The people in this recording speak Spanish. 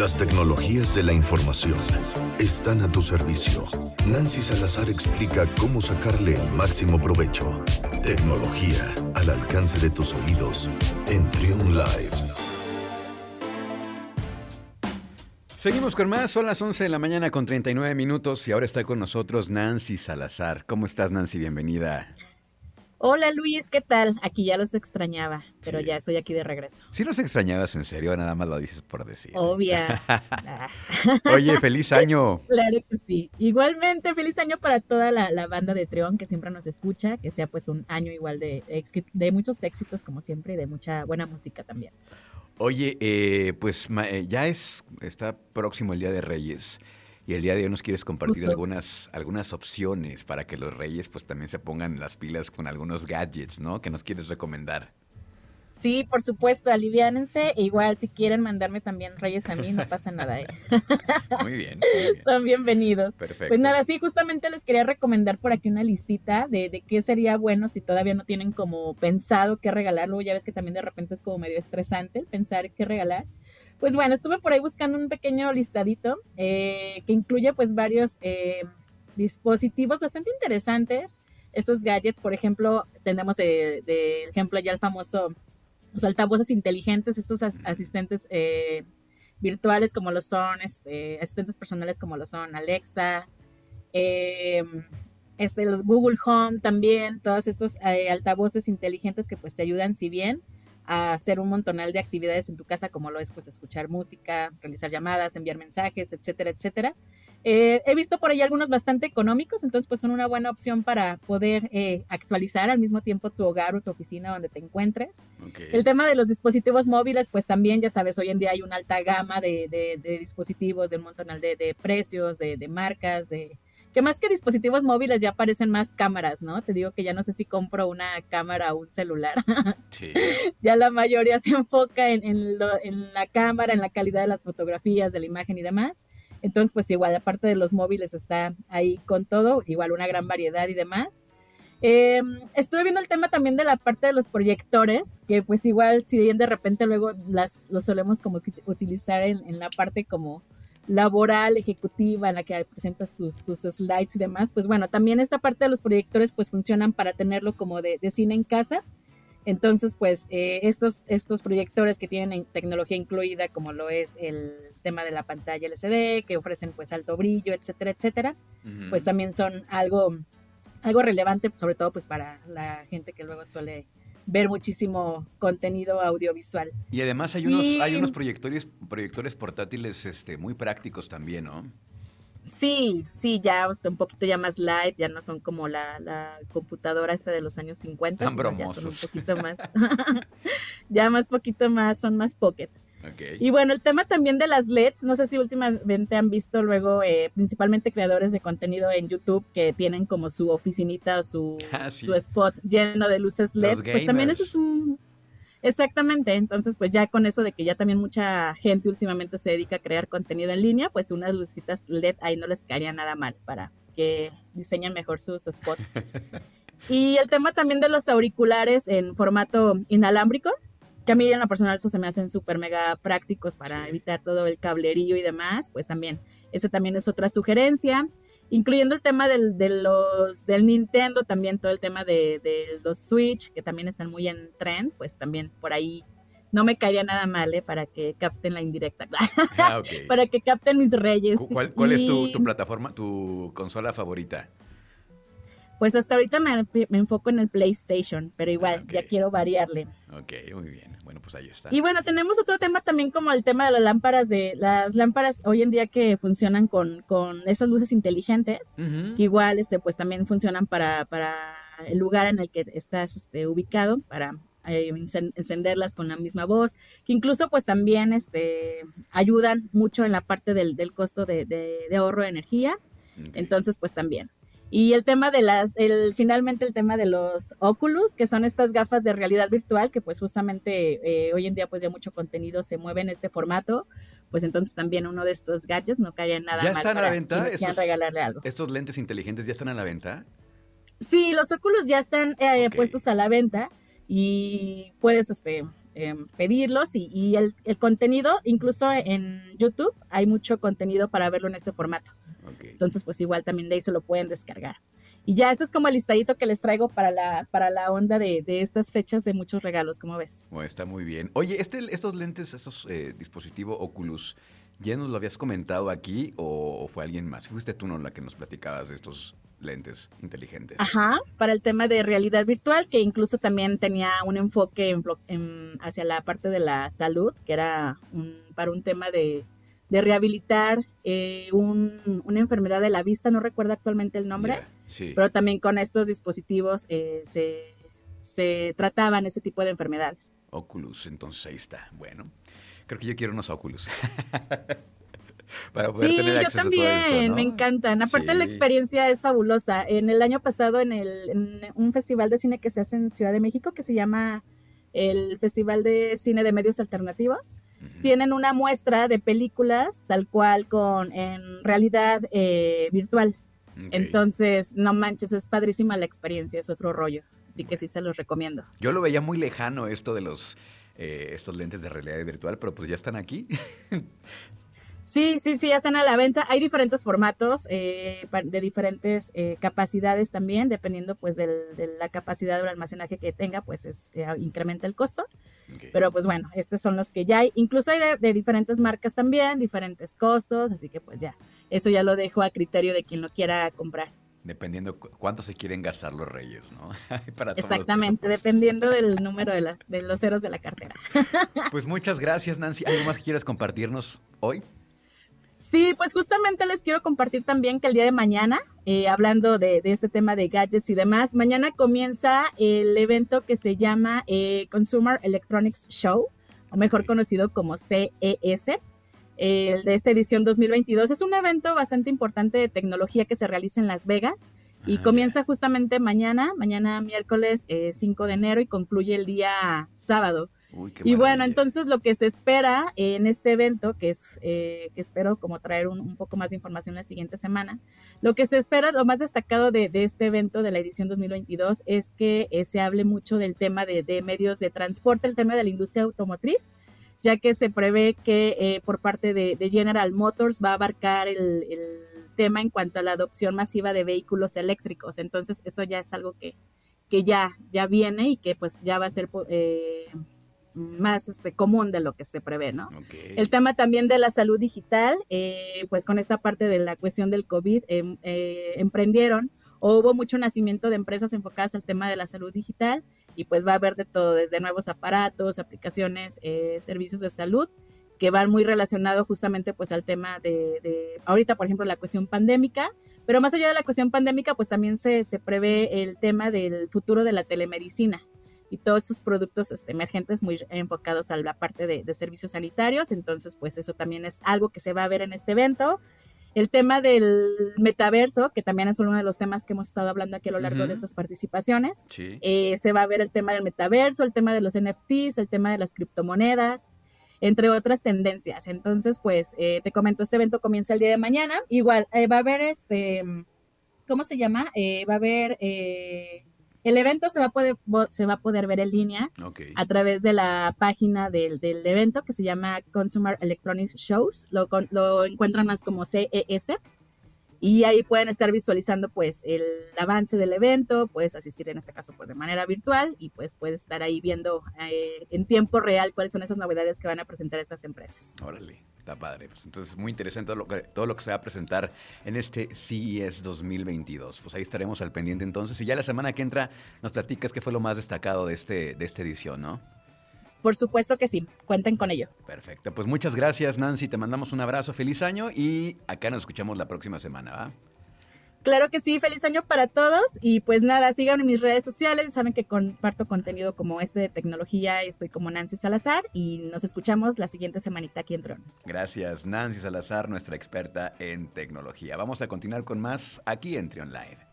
Las tecnologías de la información están a tu servicio. Nancy Salazar explica cómo sacarle el máximo provecho. Tecnología al alcance de tus oídos en Trion Live. Seguimos con más, son las 11 de la mañana con 39 minutos y ahora está con nosotros Nancy Salazar. ¿Cómo estás Nancy? Bienvenida. Hola Luis, ¿qué tal? Aquí ya los extrañaba, pero ya estoy aquí de regreso. ¿Sí los extrañabas en serio? Nada más lo dices por decir. Obvia. Oye, feliz año. Claro que sí. Igualmente, feliz año para toda la, banda de Treón que siempre nos escucha, que sea pues un año igual de, de muchos éxitos como siempre y de mucha buena música también. Oye, eh, pues eh, ya es, está próximo el Día de Reyes. Y el día de hoy nos quieres compartir algunas, algunas opciones para que los reyes pues también se pongan las pilas con algunos gadgets, ¿no? Que nos quieres recomendar. Sí, por supuesto, aliviánense. E igual, si quieren mandarme también reyes a mí, no pasa nada. ¿eh? Muy, bien, Son bienvenidos. Perfecto. Pues nada, sí, justamente les quería recomendar por aquí una listita de, de qué sería bueno si todavía no tienen como pensado qué regalar. Luego ya ves que también de repente es como medio estresante el pensar qué regalar. Pues bueno, estuve por ahí buscando un pequeño listadito eh, que incluye pues varios eh, dispositivos bastante interesantes. Estos gadgets, por ejemplo, tenemos de, ejemplo ya el famoso, los altavoces inteligentes, estos asistentes eh, virtuales como lo son, este, asistentes personales como lo son Alexa, este, los Google Home también, todos estos altavoces inteligentes que pues te ayudan si bien a hacer un montonal de actividades en tu casa, como lo es pues escuchar música, realizar llamadas, enviar mensajes, etcétera, etcétera. Eh, he visto por ahí algunos bastante económicos, entonces pues son una buena opción para poder eh, actualizar al mismo tiempo tu hogar o tu oficina donde te encuentres. El tema de los dispositivos móviles, pues también ya sabes, hoy en día hay una alta gama de, de, dispositivos, de un montonal de, de precios, de, marcas, de, que más que dispositivos móviles ya aparecen más cámaras, ¿no? Te digo que ya no sé si compro una cámara o un celular. Sí. ya la mayoría se enfoca en, la cámara, en la calidad de las fotografías, de la imagen y demás. Entonces, pues igual, aparte de los móviles está ahí con todo, igual una gran variedad y demás. Em, estuve viendo el tema también de la parte de los proyectores, que pues igual si bien de repente luego las, los solemos como utilizar en, en la parte como laboral, ejecutiva, en la que presentas tus, tus slides y demás, pues bueno, también esta parte de los proyectores pues funcionan para tenerlo como de, cine en casa. Entonces, pues eh, estos, estos proyectores que tienen tecnología incluida, como lo es el tema de la pantalla LCD, que ofrecen pues alto brillo, etcétera, etcétera, pues también son algo, algo relevante, sobre todo pues para la gente que luego suele ver muchísimo contenido audiovisual. Y además hay unos, hay unos proyectores, proyectores portátiles este, muy prácticos también, ¿no? Sí, sí, ya un poquito ya más light, ya no son como la, computadora esta de los años 50. Tan bromosos. Ya son un poquito más, ya más poquito más, son más pocket. Y bueno, el tema también de las LEDs, no sé si últimamente han visto luego, eh, principalmente creadores de contenido en YouTube que tienen como su oficinita o su, ah, su spot lleno de luces LED, pues también eso es un... Exactamente, entonces pues ya con eso de que ya también mucha gente últimamente se dedica a crear contenido en línea, pues unas lucitas LED ahí no les caería nada mal para que diseñen mejor su, su spot. y el tema también de los auriculares en formato inalámbrico, que a mí en la personal eso se me hacen súper mega prácticos para evitar todo el cablerío y demás, pues también, ese también es otra sugerencia, incluyendo el tema del, de los, del Nintendo, también todo el tema de, los Switch, que también están muy en trend, pues también por ahí no me caería nada mal, ¿eh? Para que capten la indirecta. Ah, para que capten mis reyes. ¿Cuál, es tu, tu, plataforma, tu consola favorita? Pues hasta ahorita me, enfoco en el PlayStation, pero igual, ya quiero variarle. Ok, muy bien. Bueno, pues ahí está. Y bueno, tenemos otro tema también como el tema de las lámparas, de las lámparas hoy en día que funcionan con, con esas luces inteligentes, que igual, este, pues también funcionan para, para el lugar en el que estás este, ubicado, para eh, encenderlas con la misma voz, que incluso pues también este, ayudan mucho en la parte del, del costo de, de, ahorro de energía. Entonces, pues también. Y el tema de las, el, finalmente el tema de los Oculus, que son estas gafas de realidad virtual, que pues justamente eh, hoy en día pues ya mucho contenido se mueve en este formato, pues entonces también uno de estos gadgets no caería nada ¿Ya están a la venta? Estos, regalarle algo. ¿Estos lentes inteligentes ya están a la venta? Sí, los Oculus ya están eh, puestos a la venta y puedes este, em, pedirlos y, el, contenido, incluso en YouTube, hay mucho contenido para verlo en este formato. Entonces, pues igual también de ahí se lo pueden descargar. Y ya, este es como el listadito que les traigo para la, para la onda de, estas fechas de muchos regalos, como ves. Bueno, está muy bien. Oye, este, estos lentes, estos eh, dispositivos Oculus, ¿ya nos lo habías comentado aquí o, fue alguien más? ¿Fuiste tú no la que nos platicabas de estos lentes inteligentes? Ajá, para el tema de realidad virtual, que incluso también tenía un enfoque hacia la parte de la salud, que era para un tema de de rehabilitar eh, una enfermedad de la vista, no recuerdo actualmente el nombre, pero también con estos dispositivos eh, se, se trataban ese tipo de enfermedades. Oculus, entonces ahí está. Bueno, creo que yo quiero unos Oculus. Para poder sí, tener yo también, me encantan. Aparte la experiencia es fabulosa. En el año pasado en, el, en un festival de cine que se hace en Ciudad de México que se llama el Festival de Cine de Medios Alternativos, tienen una muestra de películas tal cual con en realidad eh, virtual. Entonces, no manches, es padrísima la experiencia, es otro rollo. Así que sí se los recomiendo. Yo lo veía muy lejano esto de los eh, estos lentes de realidad virtual, pero pues ya están aquí. Sí, sí, sí, ya están a la venta. Hay diferentes formatos eh, de diferentes eh, capacidades también, dependiendo pues de la capacidad o el almacenaje que tenga, pues es, eh, incrementa el costo. Pero pues bueno, estos son los que ya hay. Incluso hay de, diferentes marcas también, diferentes costos, así que pues ya, eso ya lo dejo a criterio de quien lo quiera comprar. Dependiendo cuánto se quieren gastar los reyes, ¿no? Exactamente, dependiendo del número de, de los ceros de la cartera. pues muchas gracias, Nancy. ¿Algo más que quieras compartirnos hoy? Sí, pues justamente les quiero compartir también que el día de mañana, eh, hablando de, este tema de gadgets y demás, mañana comienza el evento que se llama eh, Consumer Electronics Show, o mejor conocido como CES, de esta edición 2022. Es un evento bastante importante de tecnología que se realiza en Las Vegas y ah, comienza justamente mañana, mañana miércoles 5 eh, de enero y concluye el día sábado y bueno, entonces lo que se espera en este evento, que es eh, que espero como traer un, poco más de información la siguiente semana, lo que se espera, lo más destacado de, este evento de la edición 2022 es que eh, se hable mucho del tema de, medios de transporte, el tema de la industria automotriz, ya que se prevé que eh, por parte de, General Motors va a abarcar el, tema en cuanto a la adopción masiva de vehículos eléctricos. Entonces eso ya es algo que, que ya, ya viene y que pues ya va a ser más este, común de lo que se prevé, ¿no? El tema también de la salud digital, eh, pues con esta parte de la cuestión del COVID, em, eh, emprendieron o hubo mucho nacimiento de empresas enfocadas al tema de la salud digital y pues va a haber de todo, desde nuevos aparatos, aplicaciones, eh, servicios de salud que van muy relacionados justamente pues al tema de, de, ahorita por ejemplo la cuestión pandémica, pero más allá de la cuestión pandémica pues también se, se prevé el tema del futuro de la telemedicina y todos esos productos este, emergentes muy enfocados a la parte de, servicios sanitarios. Entonces, pues eso también es algo que se va a ver en este evento. El tema del metaverso, que también es uno de los temas que hemos estado hablando aquí a lo largo de estas participaciones. Eh, se va a ver el tema del metaverso, el tema de los NFTs, el tema de las criptomonedas, entre otras tendencias. Entonces, pues eh, te comento, este evento comienza el día de mañana. Igual, eh, va a haber este, ¿cómo se llama? va a haber el evento se va a poder, se va a poder ver en línea a través de la página del, del, evento que se llama Consumer Electronics Shows. Lo, lo encuentran más como CES y ahí pueden estar visualizando pues el avance del evento, puedes asistir en este caso pues de manera virtual y pues puedes estar ahí viendo eh, en tiempo real cuáles son esas novedades que van a presentar estas empresas. Órale, está padre. Pues entonces muy interesante todo lo, que, todo lo que se va a presentar en este CES 2022. Pues ahí estaremos al pendiente entonces y ya la semana que entra nos platicas qué fue lo más destacado de, este, de esta edición, ¿no? Por supuesto que sí, cuenten con ello. Perfecto, pues muchas gracias Nancy, te mandamos un abrazo, feliz año y acá nos escuchamos la próxima semana, ¿va? Claro que sí, feliz año para todos y pues nada, síganme en mis redes sociales, saben que comparto contenido como este de tecnología, estoy como Nancy Salazar y nos escuchamos la siguiente semanita aquí en Tron. Gracias, Nancy Salazar, nuestra experta en tecnología. Vamos a continuar con más aquí en Trion Live.